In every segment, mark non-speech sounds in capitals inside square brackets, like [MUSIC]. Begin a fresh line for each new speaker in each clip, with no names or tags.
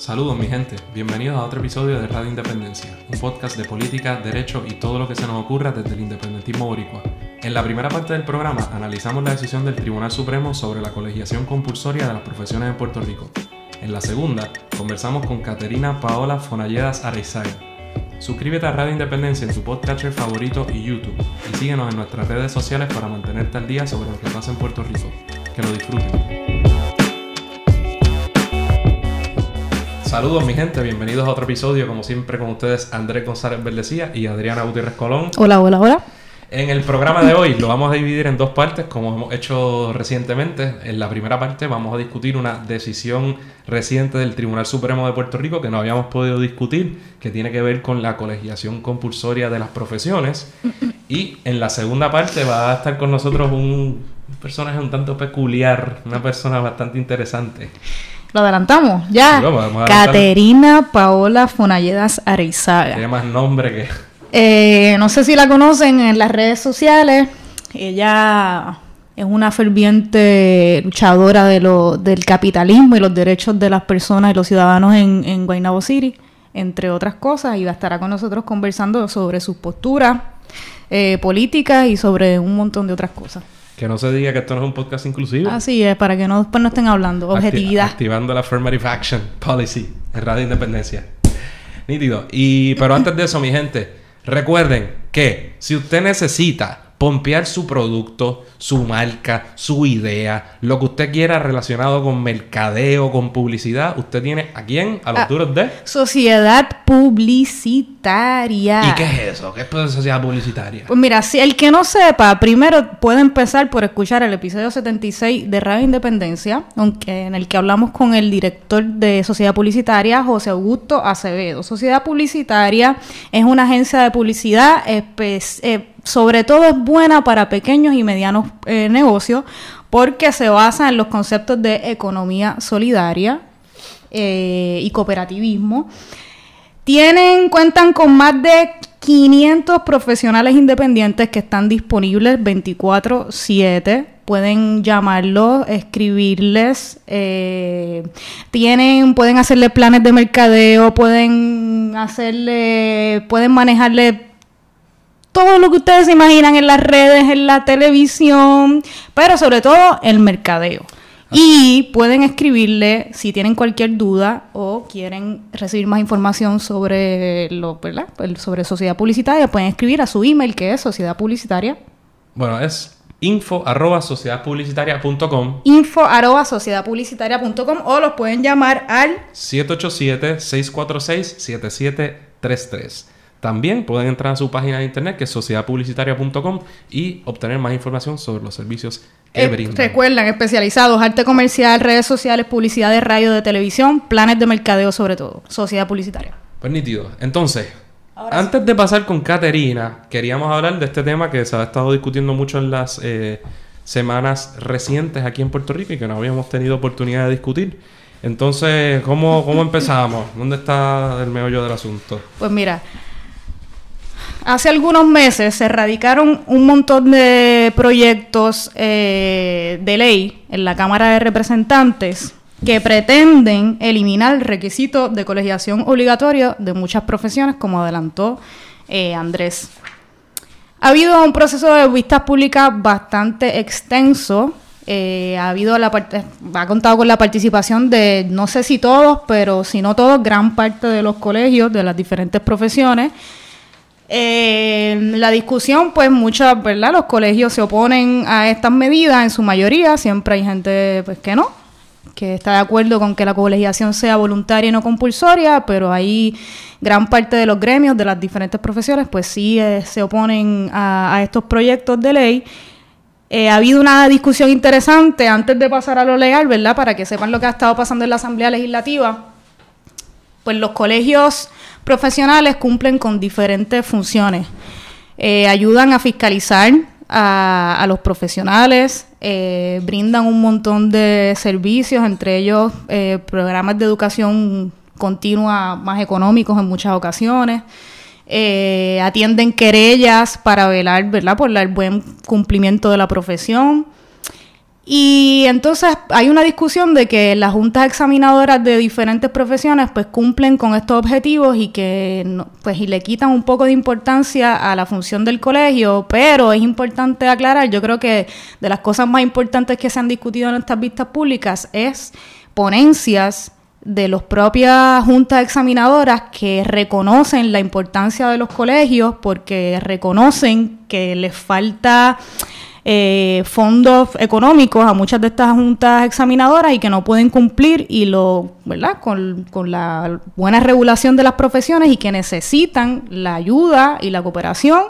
Saludos mi gente, bienvenidos a otro episodio de Radio Independencia, un podcast de política, derecho y todo lo que se nos ocurra desde el independentismo boricua. En la primera parte del programa analizamos la decisión del Tribunal Supremo sobre la colegiación compulsoria de las profesiones en Puerto Rico. En la segunda, conversamos con Caterina Paola Fonalledas Areizaga. Suscríbete a Radio Independencia en tu podcatcher favorito y YouTube y síguenos en nuestras redes sociales para mantenerte al día sobre lo que pasa en Puerto Rico. Que lo disfruten. Saludos mi gente, bienvenidos a otro episodio, como siempre con ustedes Andrés González Verdecía y Adriana Gutiérrez Colón.
Hola, hola, hola.
En el programa de hoy lo vamos a dividir en dos partes, como hemos hecho recientemente. En la primera parte vamos a discutir una decisión reciente del Tribunal Supremo de Puerto Rico que no habíamos podido discutir, que tiene que ver con la colegiación compulsoria de las profesiones. Y en la segunda parte va a estar con nosotros un personaje un tanto peculiar, una persona bastante interesante.
Lo adelantamos, ya. Caterina Paola Fonalledas Areizaga.
Tiene más nombre que.
Eh, no sé si la conocen en las redes sociales. Ella es una ferviente luchadora de lo, del capitalismo y los derechos de las personas y los ciudadanos en, en Guaynabo City, entre otras cosas, y va a estar con nosotros conversando sobre sus posturas eh, políticas y sobre un montón de otras cosas.
Que no se diga que esto no es un podcast inclusivo.
Así es, para que no, después no estén hablando. Objetividad.
activando la Affirmative Action Policy en Radio Independencia. Nítido. Y, pero antes de eso, mi gente, recuerden que si usted necesita pompear su producto, su marca, su idea, lo que usted quiera relacionado con mercadeo, con publicidad, usted tiene a quién? A los ah, duros de
Sociedad Publicitaria.
¿Y qué es eso? ¿Qué es sociedad publicitaria?
Pues mira, si el que no sepa, primero puede empezar por escuchar el episodio 76 de Radio Independencia, aunque en el que hablamos con el director de Sociedad Publicitaria, José Augusto Acevedo. Sociedad Publicitaria es una agencia de publicidad eh, sobre todo es buena para pequeños y medianos eh, negocios porque se basa en los conceptos de economía solidaria eh, y cooperativismo. Tienen, cuentan con más de 500 profesionales independientes que están disponibles 24/7 pueden llamarlos, escribirles, eh, tienen, pueden hacerle planes de mercadeo, pueden hacerle, pueden manejarle todo lo que ustedes se imaginan en las redes, en la televisión, pero sobre todo el mercadeo. Y pueden escribirle si tienen cualquier duda o quieren recibir más información sobre lo, ¿verdad? sobre sociedad publicitaria, pueden escribir a su email que es sociedad publicitaria.
Bueno, es info arroba sociedadpublicitaria.com
info arroba sociedadpublicitaria.com o los pueden llamar al
787-646-7733. También pueden entrar a su página de internet que es sociedadpublicitaria.com y obtener más información sobre los servicios que eh, brindan.
Recuerden, especializados, arte comercial, redes sociales, publicidad de radio, de televisión, planes de mercadeo sobre todo. Sociedad publicitaria.
Pues nítido. Entonces, antes de pasar con Caterina, queríamos hablar de este tema que se ha estado discutiendo mucho en las eh, semanas recientes aquí en Puerto Rico y que no habíamos tenido oportunidad de discutir. Entonces, ¿cómo, cómo empezamos? ¿Dónde está el meollo del asunto?
Pues mira, hace algunos meses se radicaron un montón de proyectos eh, de ley en la Cámara de Representantes que pretenden eliminar el requisito de colegiación obligatoria de muchas profesiones, como adelantó eh, Andrés. Ha habido un proceso de vistas públicas bastante extenso. Eh, ha habido la ha contado con la participación de no sé si todos, pero si no todos, gran parte de los colegios de las diferentes profesiones eh, la discusión, pues muchas, ¿verdad? Los colegios se oponen a estas medidas en su mayoría, siempre hay gente pues que no, que está de acuerdo con que la colegiación sea voluntaria y no compulsoria, pero hay gran parte de los gremios de las diferentes profesiones, pues sí eh, se oponen a, estos proyectos de ley. Eh, ha habido una discusión interesante antes de pasar a lo legal, ¿verdad? Para que sepan lo que ha estado pasando en la Asamblea Legislativa. Pues los colegios profesionales cumplen con diferentes funciones. Eh, ayudan a fiscalizar a, los profesionales, eh, brindan un montón de servicios, entre ellos eh, programas de educación continua más económicos en muchas ocasiones. atienden querellas para velar ¿verdad? por el buen cumplimiento de la profesión. Y entonces hay una discusión de que las juntas examinadoras de diferentes profesiones pues cumplen con estos objetivos y que pues y le quitan un poco de importancia a la función del colegio, pero es importante aclarar, yo creo que de las cosas más importantes que se han discutido en estas vistas públicas es ponencias de las propias juntas examinadoras que reconocen la importancia de los colegios porque reconocen que les falta eh, fondos económicos a muchas de estas juntas examinadoras y que no pueden cumplir y lo, ¿verdad? Con, con la buena regulación de las profesiones y que necesitan la ayuda y la cooperación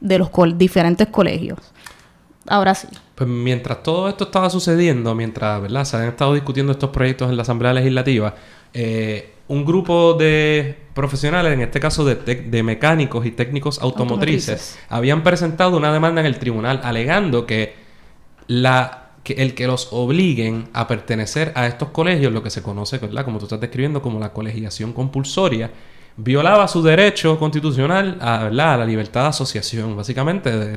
de los diferentes colegios. Ahora sí.
Pues mientras todo esto estaba sucediendo, mientras ¿verdad? se han estado discutiendo estos proyectos en la Asamblea Legislativa, eh, un grupo de profesionales, en este caso de, mecánicos y técnicos automotrices, habían presentado una demanda en el tribunal alegando que, la, que el que los obliguen a pertenecer a estos colegios, lo que se conoce, ¿verdad? como tú estás describiendo, como la colegiación compulsoria, violaba su derecho constitucional a, la libertad de asociación. Básicamente,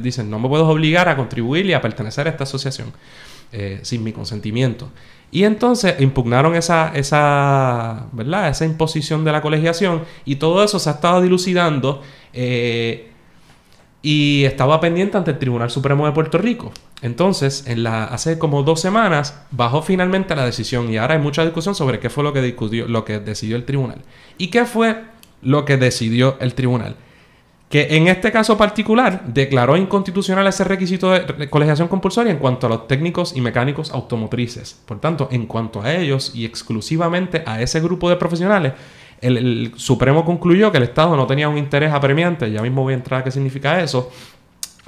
dicen, no me puedo obligar a contribuir y a pertenecer a esta asociación eh, sin mi consentimiento. Y entonces impugnaron esa, esa, ¿verdad? esa imposición de la colegiación y todo eso se ha estado dilucidando eh, y estaba pendiente ante el Tribunal Supremo de Puerto Rico. Entonces, en la, hace como dos semanas bajó finalmente la decisión y ahora hay mucha discusión sobre qué fue lo que, discutió, lo que decidió el tribunal. ¿Y qué fue lo que decidió el tribunal? Que en este caso particular declaró inconstitucional ese requisito de colegiación compulsoria en cuanto a los técnicos y mecánicos automotrices. Por tanto, en cuanto a ellos y exclusivamente a ese grupo de profesionales, el, Supremo concluyó que el Estado no tenía un interés apremiante, ya mismo voy a entrar a qué significa eso,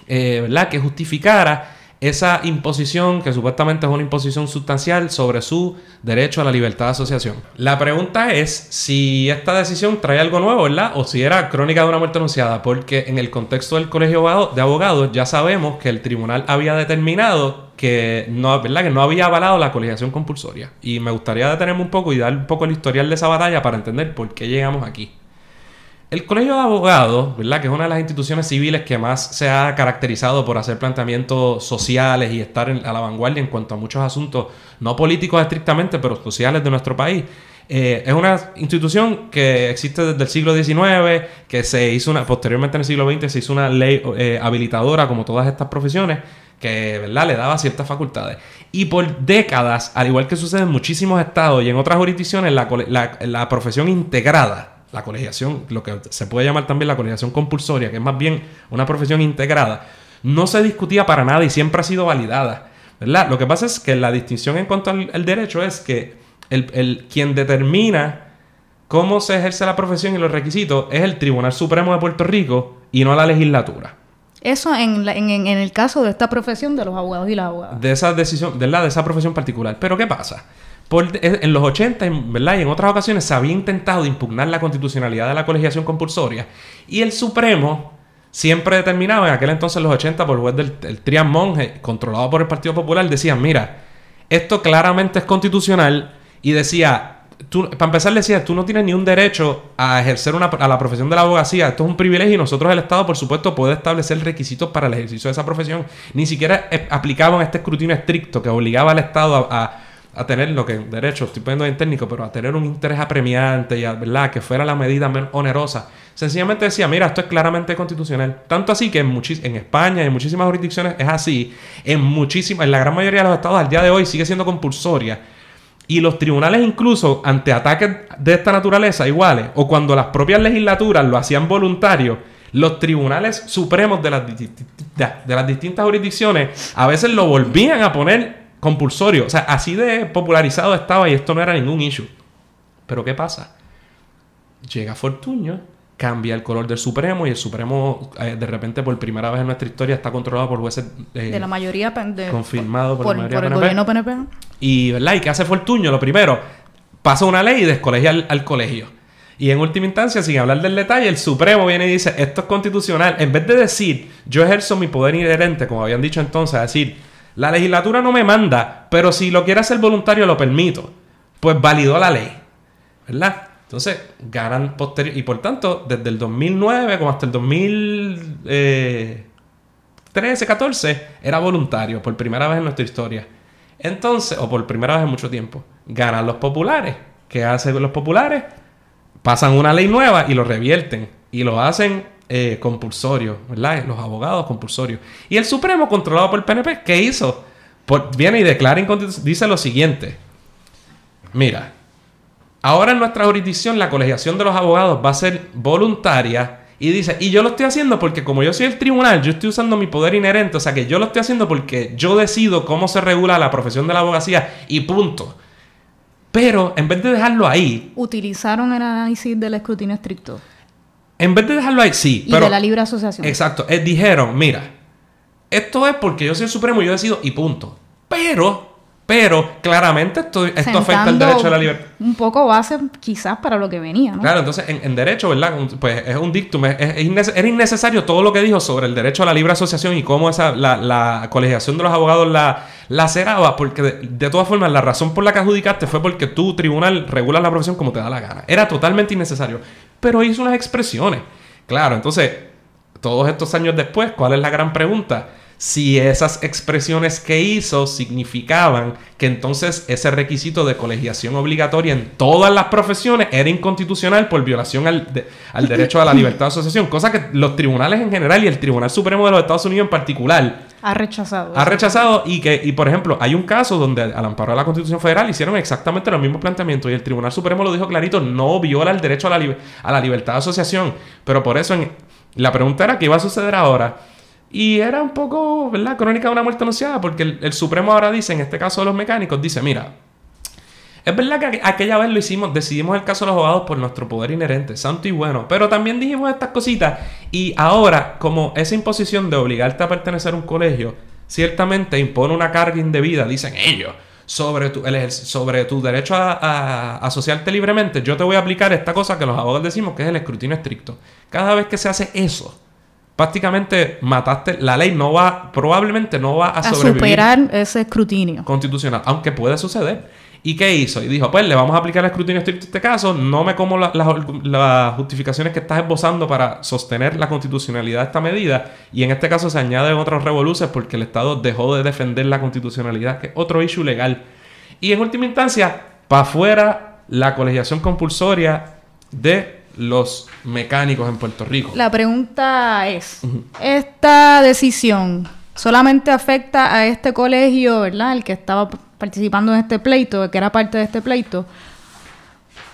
eh, ¿verdad? Que justificara esa imposición, que supuestamente es una imposición sustancial sobre su derecho a la libertad de asociación. La pregunta es si esta decisión trae algo nuevo, ¿verdad? O si era crónica de una muerte anunciada, porque en el contexto del colegio de abogados ya sabemos que el tribunal había determinado que no, ¿verdad? que no había avalado la colegiación compulsoria. Y me gustaría detenerme un poco y dar un poco el historial de esa batalla para entender por qué llegamos aquí. El Colegio de Abogados, ¿verdad? Que es una de las instituciones civiles que más se ha caracterizado por hacer planteamientos sociales y estar a la vanguardia en cuanto a muchos asuntos, no políticos estrictamente, pero sociales de nuestro país. Eh, es una institución que existe desde el siglo XIX, que se hizo una, posteriormente en el siglo XX se hizo una ley eh, habilitadora como todas estas profesiones, que ¿verdad? le daba ciertas facultades. Y por décadas, al igual que sucede en muchísimos estados y en otras jurisdicciones, la profesión integrada la colegiación, lo que se puede llamar también la colegiación compulsoria, que es más bien una profesión integrada, no se discutía para nada y siempre ha sido validada. ¿verdad? Lo que pasa es que la distinción en cuanto al, derecho es que el, quien determina cómo se ejerce la profesión y los requisitos es el Tribunal Supremo de Puerto Rico y no la legislatura.
Eso en, en, el caso de esta profesión de los abogados y las abogadas.
De esa decisión, de, la, de esa profesión particular. Pero ¿qué pasa? En los 80, ¿verdad? Y en otras ocasiones se había intentado impugnar la constitucionalidad de la colegiación compulsoria y el Supremo siempre determinaba, en aquel entonces, los 80, por juez del Trian Monge, controlado por el Partido Popular, decían, mira, esto claramente es constitucional y decía, tú, para empezar decía, tú no tienes ni un derecho a ejercer una, a la profesión de la abogacía, esto es un privilegio y nosotros el Estado, por supuesto, puede establecer requisitos para el ejercicio de esa profesión. Ni siquiera eh, aplicaban este escrutinio estricto que obligaba al Estado a tener lo que, derecho, estoy poniendo en técnico, pero a tener un interés apremiante y a, ¿verdad? que fuera la medida menos onerosa. Sencillamente decía, mira, esto es claramente constitucional. Tanto así que en, en España y en muchísimas jurisdicciones es así. En muchísimas, en la gran mayoría de los estados al día de hoy sigue siendo compulsoria. Y los tribunales incluso ante ataques de esta naturaleza iguales, o cuando las propias legislaturas lo hacían voluntario, los tribunales supremos de las, de las distintas jurisdicciones a veces lo volvían a poner compulsorio. O sea, así de popularizado estaba y esto no era ningún issue. Pero ¿qué pasa? Llega Fortuño, cambia el color del Supremo y el Supremo eh, de repente por primera vez en nuestra historia está controlado por jueces
eh, de la mayoría
confirmado
por, el gobierno PNP.
Y ¿verdad? ¿Y qué hace Fortuño? Lo primero, pasa una ley y descolegia al, colegio. Y en última instancia, sin hablar del detalle, el Supremo viene y dice, esto es constitucional. En vez de decir, yo ejerzo mi poder inherente, como habían dicho entonces, decir, la legislatura no me manda, pero si lo quiere hacer voluntario lo permito. Pues validó la ley. ¿Verdad? Entonces, ganan posterior. Y por tanto, desde el 2009 como hasta el 2013, 13, 14, era voluntario por primera vez en nuestra historia. Entonces, o por primera vez en mucho tiempo, ganan los populares. ¿Qué hacen los populares? Pasan una ley nueva y lo revierten. Y lo hacen eh, compulsorio, ¿verdad? Los abogados compulsorios. Y el Supremo, controlado por el PNP, ¿qué hizo? viene y declara inconstitucional. Dice lo siguiente. Mira, ahora en nuestra jurisdicción la colegiación de los abogados va a ser voluntaria y dice, y yo lo estoy haciendo porque como yo soy el tribunal, yo estoy usando mi poder inherente, o sea que yo lo estoy haciendo porque yo decido cómo se regula la profesión de la abogacía y punto. Pero en vez de dejarlo ahí...
Utilizaron el análisis del escrutinio estricto.
En vez de dejarlo ahí, sí.
Y de la libre asociación.
Exacto. Eh, dijeron, mira, esto es porque yo soy el supremo y yo decido y punto. Pero pero claramente esto, esto afecta al derecho a la libertad.
Un poco base quizás para lo que venía, ¿no?
Claro, entonces en, derecho, ¿verdad? Pues es un dictum, es, era innecesario todo lo que dijo sobre el derecho a la libre asociación y cómo esa, la, colegiación de los abogados la, la cerraba, porque de, todas formas la razón por la que adjudicaste fue porque tu tribunal regula la profesión como te da la gana. Era totalmente innecesario, pero hizo unas expresiones. Claro, entonces, todos estos años después, ¿cuál es la gran pregunta? si esas expresiones que hizo significaban que entonces ese requisito de colegiación obligatoria en todas las profesiones era inconstitucional por violación al, derecho a la libertad de asociación, cosa que los tribunales en general y el Tribunal Supremo de los Estados Unidos en particular
ha rechazado.
Ha rechazado y que, y por ejemplo, hay un caso donde al amparo de la Constitución Federal hicieron exactamente los mismos planteamientos y el Tribunal Supremo lo dijo clarito, no viola el derecho a la, a la libertad de asociación, pero por eso la pregunta era qué iba a suceder ahora y era un poco, ¿verdad? Crónica de una muerte anunciada, porque el, Supremo ahora dice, en este caso de los mecánicos, dice, mira, es verdad que aquella vez lo hicimos, decidimos el caso de los abogados por nuestro poder inherente, santo y bueno, pero también dijimos estas cositas y ahora, como esa imposición de obligarte a pertenecer a un colegio, ciertamente impone una carga indebida, dicen ellos, sobre tu, sobre tu derecho a, a, asociarte libremente, yo te voy a aplicar esta cosa que los abogados decimos que es el escrutinio estricto. Cada vez que se hace eso, prácticamente mataste. La ley no va, probablemente no va a,
a superar ese escrutinio
constitucional, aunque puede suceder. ¿Y qué hizo? Y dijo, pues le vamos a aplicar el escrutinio estricto a este caso, no me como las justificaciones que estás esbozando para sostener la constitucionalidad de esta medida, y en este caso se añaden otros revoluces porque el Estado dejó de defender la constitucionalidad, que es otro issue legal. Y en última instancia, para afuera la colegiación compulsoria de los mecánicos en Puerto Rico.
La pregunta es, ¿esta decisión solamente afecta a este colegio, ¿verdad? El que estaba participando en este pleito, que era parte de este pleito,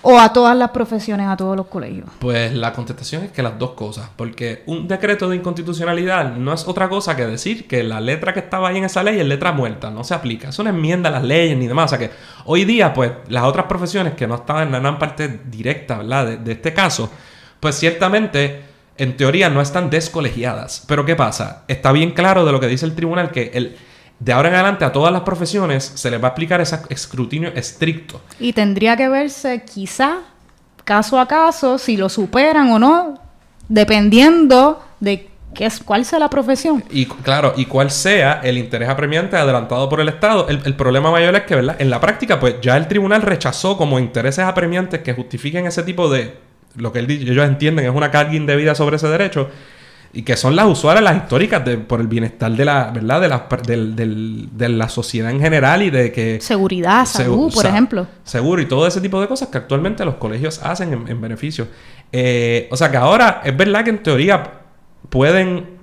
o a todas las profesiones, a todos los colegios?
Pues la contestación es que las dos cosas, porque un decreto de inconstitucionalidad no es otra cosa que decir que la letra que estaba ahí en esa ley es letra muerta, no se aplica, es una enmienda a las leyes ni demás, o sea que hoy día pues las otras profesiones que no estaban en la parte directa, ¿verdad? De, de este caso, pues ciertamente en teoría no están descolegiadas, pero ¿qué pasa? Está bien claro de lo que dice el tribunal que el de ahora en adelante a todas las profesiones se les va a aplicar ese escrutinio estricto.
Y tendría que verse quizá caso a caso si lo superan o no, dependiendo de qué es, cuál sea la profesión.
Y claro, y cuál sea el interés apremiante adelantado por el Estado. El, problema mayor es que, ¿verdad? En la práctica, pues ya el tribunal rechazó como intereses apremiantes que justifiquen ese tipo de, lo que él, ellos entienden es una carga indebida sobre ese derecho y que son las usuales, las históricas, de, por el bienestar de la, ¿verdad? De la, de la sociedad en general y de que...
Seguridad, salud, por ejemplo.
Seguro y todo ese tipo de cosas que actualmente los colegios hacen en, beneficio. Eh, o sea que ahora es verdad que en teoría pueden...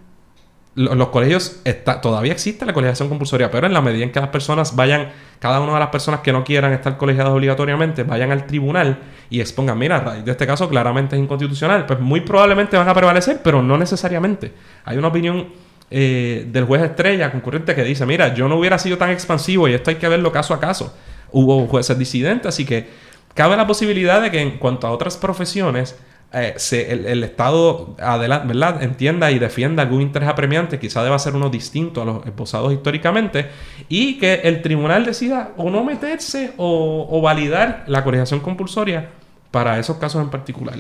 Los, colegios, está, todavía existe la colegiación compulsoria, pero en la medida en que las personas vayan cada una de las personas que no quieran estar colegiadas obligatoriamente vayan al tribunal y expongan, mira, de este caso claramente es inconstitucional, pues muy probablemente van a prevalecer, pero no necesariamente. Hay una opinión eh, del juez estrella concurrente que dice, mira, yo no hubiera sido tan expansivo y esto hay que verlo caso a caso. Hubo jueces disidentes, así que cabe la posibilidad de que en cuanto a otras profesiones, eh, el, Estado ¿verdad? entienda y defienda algún interés apremiante, quizá deba ser uno distinto a los esposados históricamente, y que el tribunal decida o no meterse o, validar la colegiación compulsoria para esos casos en particular.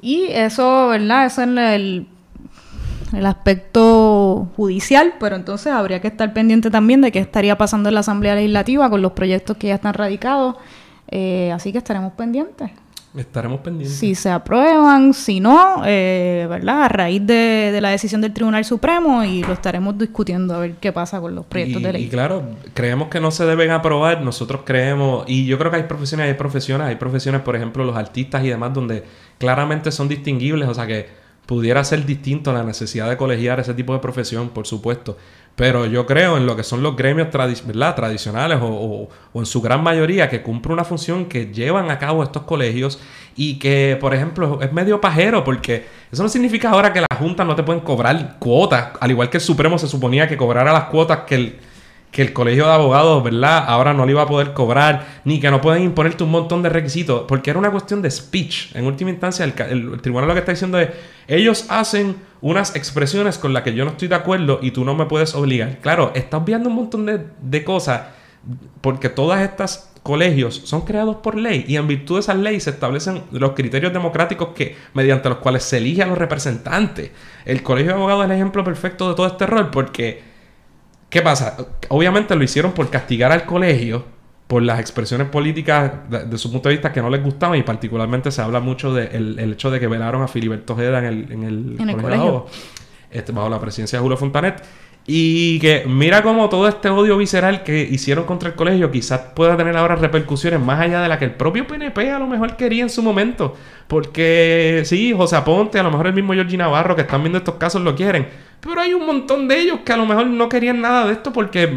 Y eso, ¿verdad? Eso es el, el aspecto judicial, pero entonces habría que estar pendiente también de qué estaría pasando en la Asamblea Legislativa con los proyectos que ya están radicados. Eh, así que estaremos pendientes.
Estaremos pendientes.
Si se aprueban, si no, eh, ¿verdad? A raíz de, de, la decisión del Tribunal Supremo y lo estaremos discutiendo a ver qué pasa con los proyectos de ley.
Y claro, creemos que no se deben aprobar, nosotros creemos, y yo creo que hay profesiones, hay profesiones, hay profesiones, por ejemplo, los artistas y demás, donde claramente son distinguibles, o sea que pudiera ser distinto la necesidad de colegiar ese tipo de profesión, por supuesto. Pero yo creo en lo que son los gremios tradicionales o, en su gran mayoría que cumple una función que llevan a cabo estos colegios y que, por ejemplo, es medio pajero porque eso no significa ahora que las juntas no te pueden cobrar cuotas, al igual que el Supremo se suponía que cobrara las cuotas que el, que el colegio de abogados, ¿verdad? Ahora no le iba a poder cobrar, ni que no pueden imponerte un montón de requisitos, porque era una cuestión de speech. En última instancia, el, tribunal lo que está diciendo es, ellos hacen unas expresiones con las que yo no estoy de acuerdo y tú no me puedes obligar. Claro, estás viendo un montón de, de cosas, porque todas estas colegios son creados por ley y en virtud de esas leyes se establecen los criterios democráticos que mediante los cuales se elige a los representantes. El colegio de abogados es el ejemplo perfecto de todo este rol porque ¿Qué pasa? Obviamente lo hicieron por castigar al colegio por las expresiones políticas de, su punto de vista que no les gustaban y particularmente se habla mucho del el hecho de que velaron a Filiberto Ojeda en el, en el, colegio, Este, bajo la presidencia de Julio Fontanet y que mira cómo todo este odio visceral que hicieron contra el colegio quizás pueda tener ahora repercusiones más allá de la que el propio PNP a lo mejor quería en su momento. Porque sí, José Aponte, a lo mejor el mismo Georgie Navarro que están viendo estos casos lo quieren. Pero hay un montón de ellos que a lo mejor no querían nada de esto porque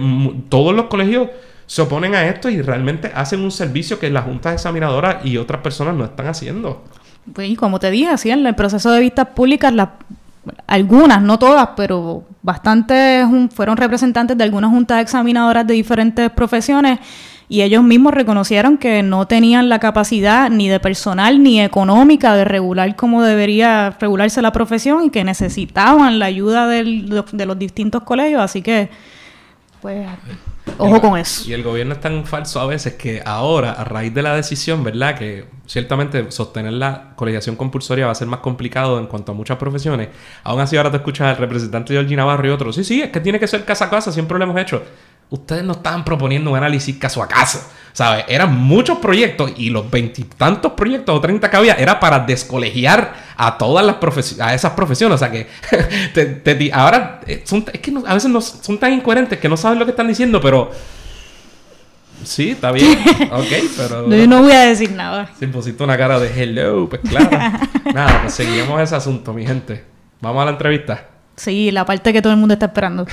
todos los colegios se oponen a esto y realmente hacen un servicio que las juntas examinadoras y otras personas no están haciendo.
Pues, como te dije, así en el proceso de vistas públicas, las algunas, no todas, pero bastantes fueron representantes de algunas juntas examinadoras de diferentes profesiones y ellos mismos reconocieron que no tenían la capacidad ni de personal ni económica de regular como debería regularse la profesión y que necesitaban la ayuda de los distintos colegios, así que pues Ojo con eso.
Y el gobierno es tan falso a veces que ahora, a raíz de la decisión, ¿verdad? Que ciertamente sostener la colegiación compulsoria va a ser más complicado en cuanto a muchas profesiones. Aún así, ahora te escuchas al representante de Georgina Navarro y otros. Sí, sí, es que tiene que ser casa a casa, siempre lo hemos hecho ustedes no estaban proponiendo un análisis caso a caso. ¿Sabes? Eran muchos proyectos y los veintitantos proyectos o treinta que había era para descolegiar a todas las profesiones, a esas profesiones. O sea que [LAUGHS] te, ahora eh, son, es que a veces no, son tan incoherentes que no saben lo que están diciendo, pero sí, está bien. [LAUGHS] ok, pero.
No, yo no voy a decir nada.
Si pusiste una cara de hello, pues claro. [LAUGHS] nada, pues seguimos ese asunto, mi gente. Vamos a la entrevista.
Sí, la parte que todo el mundo está esperando.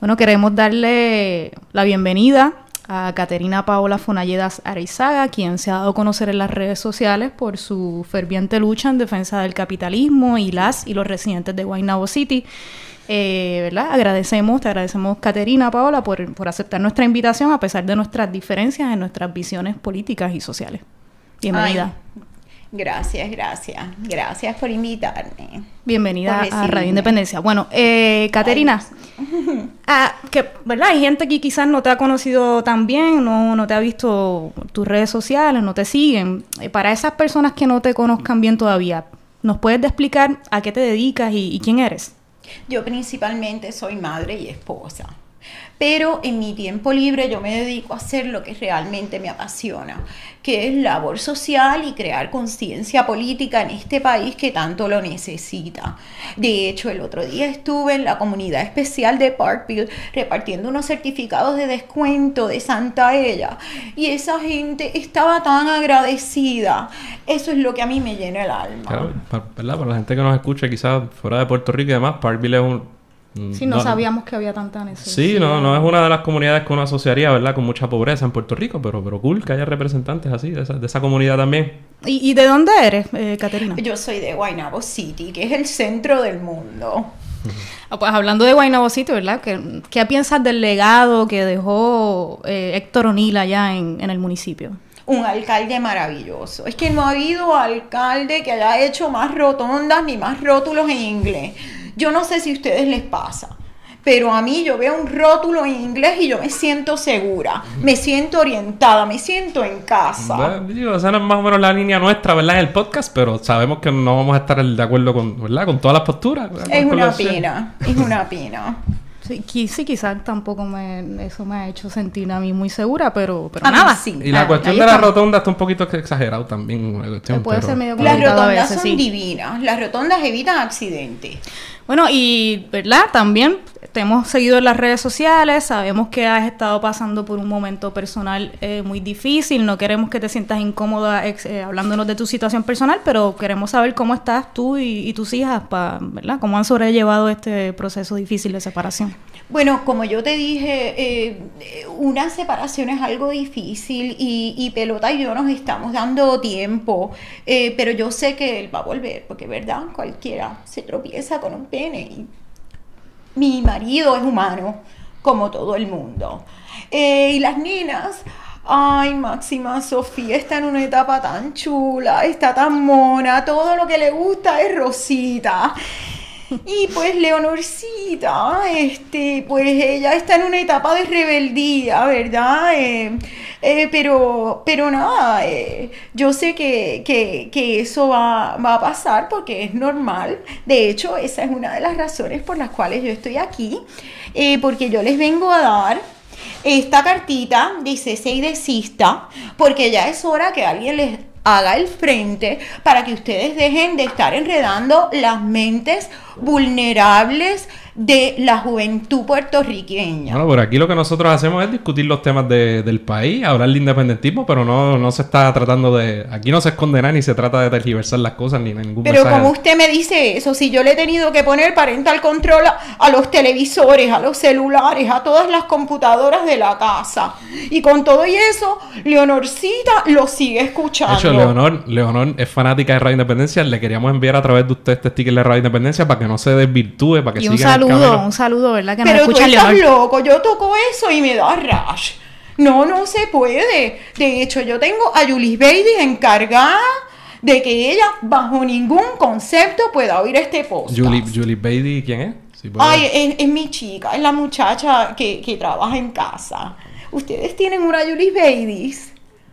Bueno, queremos darle la bienvenida a Caterina Paola Fonalledas Arizaga, quien se ha dado a conocer en las redes sociales por su ferviente lucha en defensa del capitalismo y las y los residentes de Guaynabo City. Eh, ¿verdad? Agradecemos, te agradecemos, Caterina Paola, por, por aceptar nuestra invitación a pesar de nuestras diferencias en nuestras visiones políticas y sociales. Bienvenida.
Gracias, gracias. Gracias por invitarme.
Bienvenida a Radio Independencia. Bueno, eh, Caterina, [LAUGHS] ah, que, ¿verdad? Hay gente que quizás no te ha conocido tan bien, no, no te ha visto tus redes sociales, no te siguen. Eh, para esas personas que no te conozcan bien todavía, ¿nos puedes explicar a qué te dedicas y quién eres?
Yo principalmente soy madre y esposa pero en mi tiempo libre yo me dedico a hacer lo que realmente me apasiona, que es labor social y crear conciencia política en este país que tanto lo necesita. De hecho, el otro día estuve en la comunidad especial de Parkville repartiendo unos certificados de descuento de Santa Ella y esa gente estaba tan agradecida. Eso es lo que a mí me llena el alma.
Claro, para, para la gente que nos escucha quizás fuera de Puerto Rico y demás, Parkville es un
sí, no, sabíamos que había tanta necesidad.
Sí, no, no es una de las comunidades que uno asociaría, ¿verdad? Con mucha pobreza en Puerto Rico, pero, pero cool que haya representantes así, de esa, de esa comunidad también.
¿Y, de dónde eres, eh, Caterina?
Yo soy de Guaynabo City, que es el centro del mundo.
Ah, pues hablando de Guaynabo City, ¿verdad? ¿Qué, qué piensas del legado que dejó eh, Héctor O'Neill allá en, en el municipio?
un alcalde maravilloso. Es que no ha habido alcalde que haya hecho más rotondas ni más rótulos en inglés. Yo no sé si a ustedes les pasa, pero a mí yo veo un rótulo en inglés y yo me siento segura, me siento orientada, me siento en casa.
esa no es más o menos la línea nuestra, ¿verdad? En el podcast, pero sabemos que no vamos a estar de acuerdo con, ¿verdad? Con todas las posturas.
Es una pena, es una pena.
Sí, sí, quizás tampoco me, eso me ha hecho sentir a mí muy segura, pero, pero
A mí
nada.
sí.
Y la
Ah,
cuestión de la rotonda está un poquito exagerado también. la cuestión,
Puede
pero-
ser medio
Las rotondas
veces,
son
sí.
divinas, las rotondas evitan accidentes.
Bueno, y verdad, también te hemos seguido en las redes sociales, sabemos que has estado pasando por un momento personal eh, muy difícil, no queremos que te sientas incómoda ex- eh, hablándonos de tu situación personal, pero queremos saber cómo estás tú y, y tus hijas, pa, ¿verdad? ¿Cómo han sobrellevado este proceso difícil de separación?
Bueno, como yo te dije, eh, una separación es algo difícil y, y Pelota y yo nos estamos dando tiempo, eh, pero yo sé que él va a volver, porque verdad, cualquiera se tropieza con un pene y mi marido es humano, como todo el mundo. Eh, y las nenas, ay, Máxima Sofía está en una etapa tan chula, está tan mona, todo lo que le gusta es Rosita. Y pues Leonorcita, este, pues ella está en una etapa de rebeldía, ¿verdad? Eh, eh, pero, pero nada, eh, yo sé que, que- que eso va, va a pasar porque es normal. De hecho, esa es una de las razones por las cuales yo estoy aquí, porque yo les vengo a dar esta cartita de cese y desista, porque ya es hora que alguien les haga el frente para que ustedes dejen de estar enredando las mentes vulnerables de la juventud puertorriqueña.
Bueno, por aquí lo que nosotros hacemos es discutir los temas de- del país, hablar de independentismo, pero no, no se está tratando de... Aquí no se esconde nada ni se trata de tergiversar las cosas ni ningún
Pero
mensaje.
como usted me dice eso, si yo le he tenido que poner parental control a, a los televisores, a los celulares, a todas las computadoras de la casa. Y con todo y eso, Leonorcita lo sigue escuchando.
De hecho, Leonor, Leonor es fanática de Radio Independencia. Le queríamos enviar a través de usted este sticker de Radio Independencia para que no se desvirtúe, para que
Y un
siga el
saludo, un saludo, ¿verdad? Que
Pero tú
escucha
estás loco, yo toco eso y me da rash. No, no se puede. De hecho, yo tengo a Julis Bailey encargada de que ella, bajo ningún concepto, pueda oír este podcast.
Julie, Julie Beatty, ¿quién es?
Ay, es, es mi chica, es la muchacha que, que trabaja en casa. ¿Ustedes tienen una Julis Babies?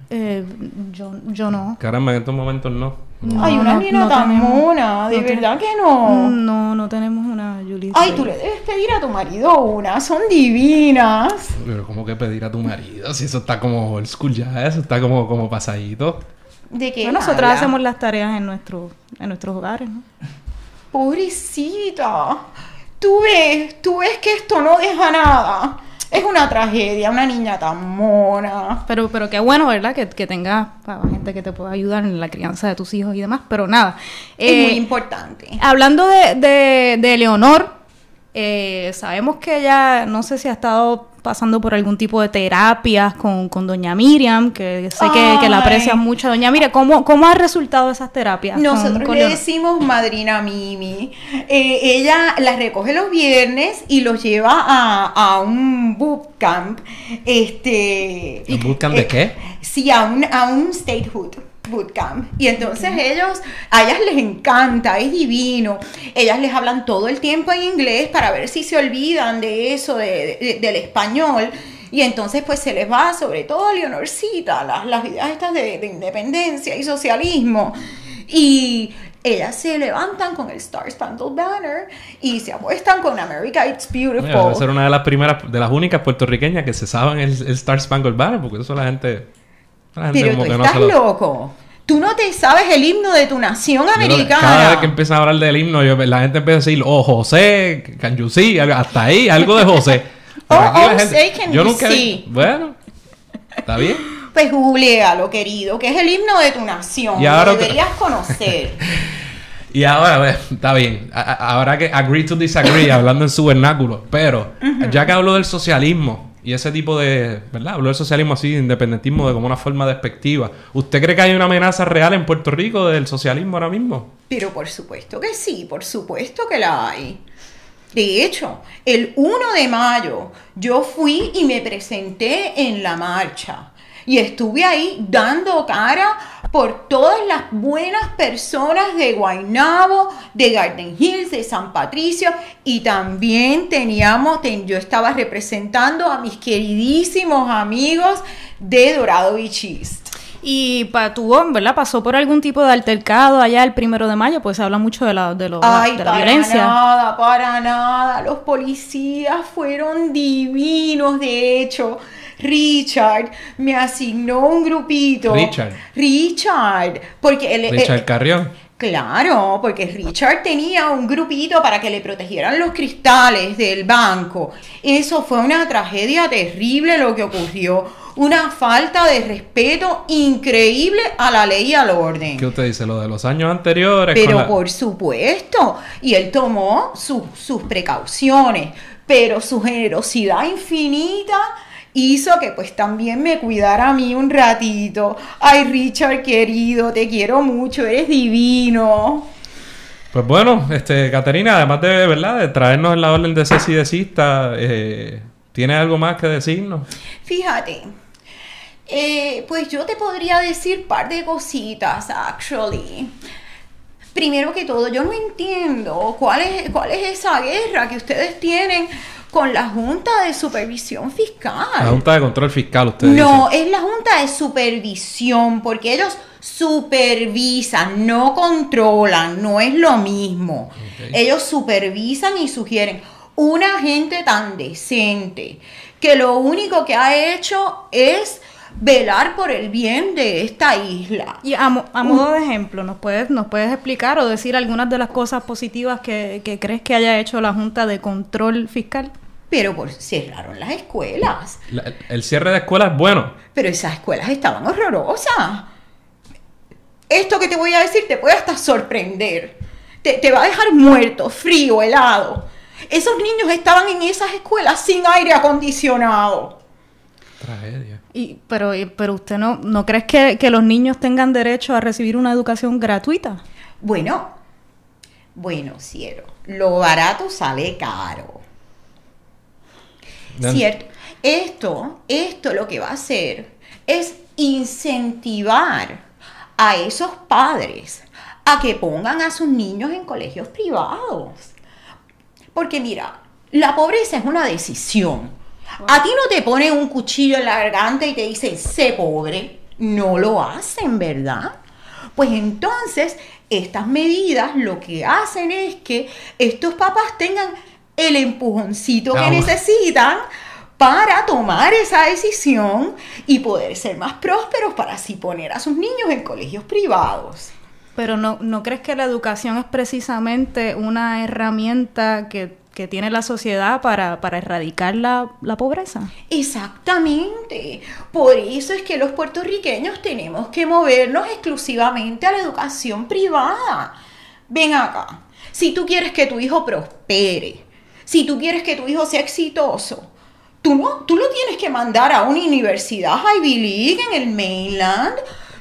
Eh, yo, yo no.
Caramba, en estos momentos no.
No,
Ay, una
no,
nena
no
tan
tenemos.
mona, de verdad que no.
No, no tenemos una Julie.
Ay, tú le debes pedir a tu marido una, son divinas.
Pero ¿cómo que pedir a tu marido? Si eso está como old school ya, eso está como, como pasadito.
¿De qué
Bueno,
habla?
hacemos las tareas en, nuestro, en nuestros hogares, ¿no?
Pobrecita. Tú ves, tú ves que esto no deja nada. Es una tragedia, una niña tan mona.
Pero, pero qué bueno, ¿verdad? Que, que tengas gente que te pueda ayudar en la crianza de tus hijos y demás. Pero nada.
Es
Eh,
muy importante.
Hablando de, de, de Leonor, eh, sabemos que ella, no sé si ha estado pasando por algún tipo de terapias con, con doña Miriam, que sé que, que la aprecias mucho. Doña Miriam, ¿cómo, ¿cómo ha resultado esas terapias? con-
Nosotros
con
le
Leonor?
decimos madrina Mimi. Eh, ella las recoge los viernes y los lleva a, a un bootcamp. Este,
¿Un bootcamp de
eh,
qué?
Sí, a un, a un statehood bootcamp. Y entonces ellos, a ellas les encanta, es divino. Ellas les hablan todo el tiempo en inglés para ver si se olvidan de eso, de- de- del español. Y entonces pues se les va, sobre todo a Leonorcita, las, las ideas estas de, de independencia y socialismo. Y ellas se levantan con el Star Spangled Banner y se apuestan con America It's Beautiful.
Oye, debe ser una de las primeras, de las únicas puertorriqueñas que se saben el, el Star Spangled Banner, porque eso la gente. Gente
Pero tú
no
estás
lo-
loco. Tú no te sabes el himno de tu nación americana.
Cada vez que empiezan a hablar del himno, yo- la gente empieza a decir, oh, José, can you see? Hasta ahí, algo de José. [LAUGHS]
Oh, oh,
gente-
say, can
yo
you
nunca
see?
Bueno, está bien. [LAUGHS]
Pues googlealo, querido, que es el himno de tu nación.
Y
lo
ahora te-
deberías conocer. [LAUGHS]
Y ahora, está bien. Habrá que agree to disagree hablando en su vernáculo. Pero, ya que hablo del socialismo y ese tipo de. ¿Verdad? Hablo del socialismo así, de independentismo, de como una forma despectiva. ¿Usted cree que hay una amenaza real en Puerto Rico del socialismo ahora mismo?
Pero por supuesto que sí, por supuesto que la hay. De hecho, el 1 de mayo yo fui y me presenté en la marcha. Y estuve ahí dando cara por todas las buenas personas de Guaynabo, de Garden Hills, de San Patricio. Y también teníamos, ten- yo estaba representando a mis queridísimos amigos de Dorado Beach East.
Y pa, tuvo, ¿verdad? Pasó por algún tipo de altercado allá el primero de mayo, pues se habla mucho de la, de lo,
Ay,
de la
para
violencia.
nada, para nada. Los policías fueron divinos, de hecho. Richard me asignó un grupito.
Richard.
Richard. Porque él,
Richard Carrión.
Claro, porque Richard tenía un grupito para que le protegieran los cristales del banco. Eso fue una tragedia terrible lo que ocurrió. Una falta de respeto increíble a la ley y al orden.
¿Qué usted dice? Lo de los años anteriores.
Pero
la-
por supuesto, y él tomó su- sus precauciones, pero su generosidad infinita hizo que pues también me cuidara a mí un ratito. Ay, Richard querido, te quiero mucho, eres divino.
Pues bueno, este, Caterina, además de, ¿verdad? de traernos en la orden de Ceci de eh, ¿tiene algo más que decirnos?
Fíjate, eh, pues yo te podría decir par de cositas, actually. Primero que todo, yo no entiendo cuál es, cuál es esa guerra que ustedes tienen con la Junta de Supervisión Fiscal.
La Junta de Control Fiscal, usted
No, es la Junta de Supervisión, porque ellos supervisan, no controlan, no es lo mismo. Ellos supervisan y sugieren. Una gente tan decente que lo único que ha hecho es velar por el bien de esta isla.
Y a, mo- a modo de ejemplo, ¿nos puedes, ¿nos puedes explicar o decir algunas de las cosas positivas que, que crees que haya hecho la Junta de Control Fiscal?
Pero por, cerraron las escuelas.
La- el cierre de escuelas es bueno.
Pero esas escuelas estaban horrorosas. Esto que te voy a decir te puede hasta sorprender. Te, te va a dejar muerto, frío, helado. Esos niños estaban en esas escuelas sin aire acondicionado.
Tragedia.
Y, pero, y- pero usted no, ¿no crees que, que los niños tengan derecho a recibir una educación gratuita?
Bueno, bueno, cielo, lo barato sale caro. Cierto. Esto, esto lo que va a hacer es incentivar a esos padres a que pongan a sus niños en colegios privados. Porque mira, la pobreza es una decisión. A ti no te ponen un cuchillo en la garganta y te dicen, sé pobre. No lo hacen, ¿verdad? Pues entonces, estas medidas lo que hacen es que estos papás tengan el empujoncito que
Ah,
necesitan para tomar esa decisión y poder ser más prósperos para así poner a sus niños en colegios privados.
Pero no, ¿no crees que la educación es precisamente una herramienta que, que tiene la sociedad para, para erradicar la, la pobreza?
Exactamente. Por eso es que los puertorriqueños tenemos que movernos exclusivamente a la educación privada. Ven acá. Si tú quieres que tu hijo prospere, si tú quieres que tu hijo sea exitoso, tú no, tú lo tienes que mandar a una universidad Ivy League en el mainland.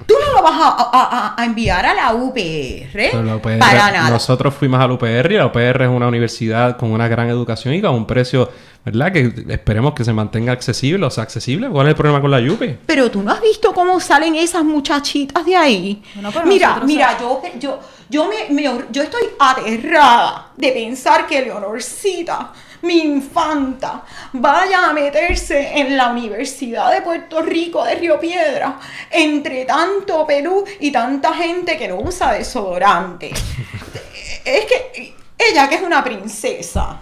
Tú no lo vas a, a- a- a enviar a la UPR
la UPR
para nada.
Nosotros fuimos a la UPR y la UPR es una universidad con una gran educación y con un precio, ¿verdad? Que esperemos que se mantenga accesible, o sea, accesible. ¿Cuál es el problema con la UPE?
Pero tú no has visto cómo salen esas muchachitas de ahí.
Bueno,
mira, mira, yo, yo, yo, me, me- yo estoy aterrada de pensar que Leonorcita, mi infanta, vaya a meterse en la Universidad de Puerto Rico de Río Piedra entre tanto Perú y tanta gente que no usa desodorante. [LAUGHS] es que ella que es una princesa.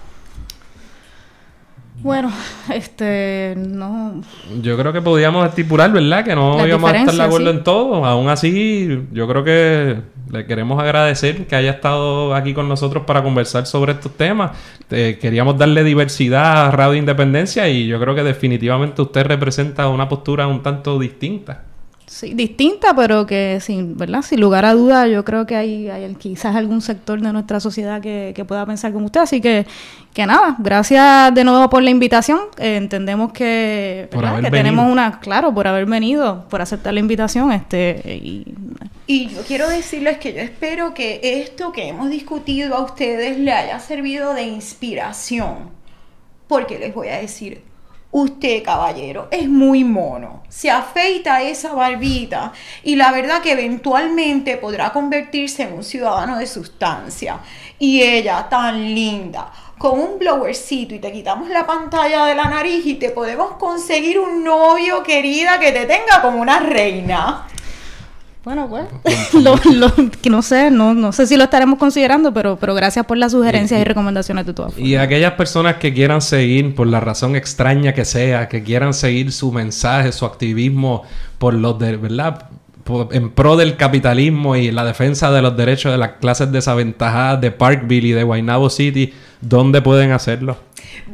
Bueno, este, no,
Yo creo que podíamos estipular, ¿verdad? Que no
Las
íbamos a estar de acuerdo
sí.
en todo. Aún así, yo creo que le queremos agradecer que haya estado aquí con nosotros para conversar sobre estos temas. Queríamos darle diversidad a Radio Independencia y yo creo que definitivamente usted representa una postura un tanto distinta.
Sí, distinta, pero que sin, ¿verdad? Sin lugar a duda, yo creo que hay, hay quizás algún sector de nuestra sociedad que, que pueda pensar como usted. Así que, que nada, gracias de nuevo por la invitación. Eh, entendemos que,
Por
que
venido.
tenemos una, claro, por haber venido, por aceptar la invitación, este, y
Y yo quiero decirles que yo espero que esto que hemos discutido a ustedes le haya servido de inspiración. Porque les voy a decir, usted caballero es muy mono, se afeita esa barbita y la verdad que eventualmente podrá convertirse en un ciudadano de sustancia. Y ella tan linda, con un blowercito y te quitamos la pantalla de la nariz y te podemos conseguir un novio querida que te tenga como una reina.
Bueno, pues, [LAUGHS] lo, [LAUGHS] lo- que no sé, no, no sé si lo estaremos considerando, pero, pero gracias por las sugerencias y, recomendaciones de todas formas.
Y aquellas personas que quieran seguir, por la razón extraña que sea, que quieran seguir su mensaje, su activismo por los de, ¿verdad? Por- en pro del capitalismo y la defensa de los derechos de las clases desaventajadas de Parkville y de Guaynabo City, ¿dónde pueden hacerlo?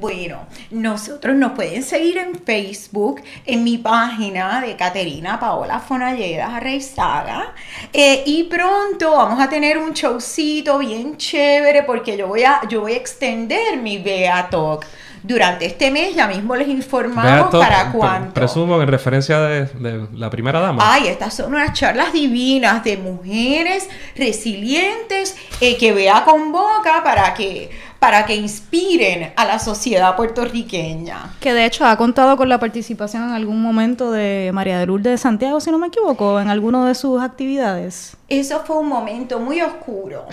Bueno, nosotros nos pueden seguir en Facebook, en mi página de Caterina Paola Fonalledas Reizaga. eh, y pronto vamos a tener un showcito bien chévere porque yo voy a, yo voy a extender mi Bea Talk. Durante este mes ya mismo les informamos
todo-
para cuánto.
Presumo en referencia de, de la primera dama.
Ay, estas son unas charlas divinas de mujeres resilientes eh, que Bea convoca para que, para que inspiren a la sociedad puertorriqueña.
Que de hecho ha contado con la participación en algún momento de María de Lourdes de Santiago, si no me equivoco, en alguna de sus actividades.
Eso fue un momento muy oscuro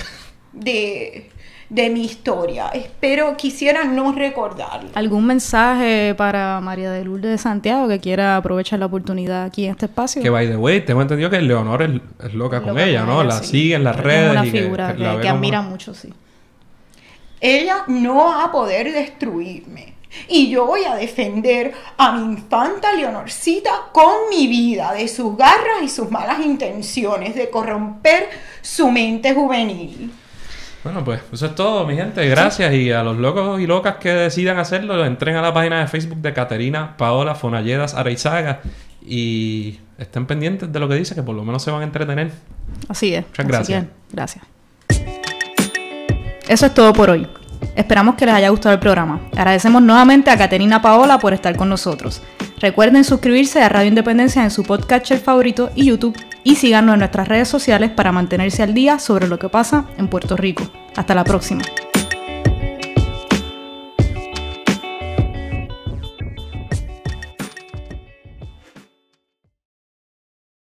de, de mi historia. Espero quisiera no recordarlo.
¿Algún mensaje para María de Lourdes de Santiago que quiera aprovechar la oportunidad aquí en este espacio?
Que by the way, tengo entendido que Leonor es, es loca con
Loca
ella,
con
¿no?
ella,
la
sí.
sigue en las
Es
redes.
una
y que-
figura
que
que,
la
que
como-
admira mucho, sí.
Ella no va a poder destruirme. Y yo voy a defender a mi infanta Leonorcita con mi vida de sus garras y sus malas intenciones de corromper su mente juvenil.
Bueno, pues eso es todo, mi gente. Gracias. Y a los locos y locas que decidan hacerlo, entren a la página de Facebook de Caterina Paola Fonalledas Areizaga y estén pendientes de lo que dice, que por lo menos se van a entretener.
Así es.
Muchas
Así
gracias.
que, gracias. Eso es todo por hoy. Esperamos que les haya gustado el programa. Agradecemos nuevamente a Caterina Paola por estar con nosotros. Recuerden suscribirse a Radio Independencia en su podcatcher favorito y YouTube y síganos en nuestras redes sociales para mantenerse al día sobre lo que pasa en Puerto Rico. Hasta la próxima.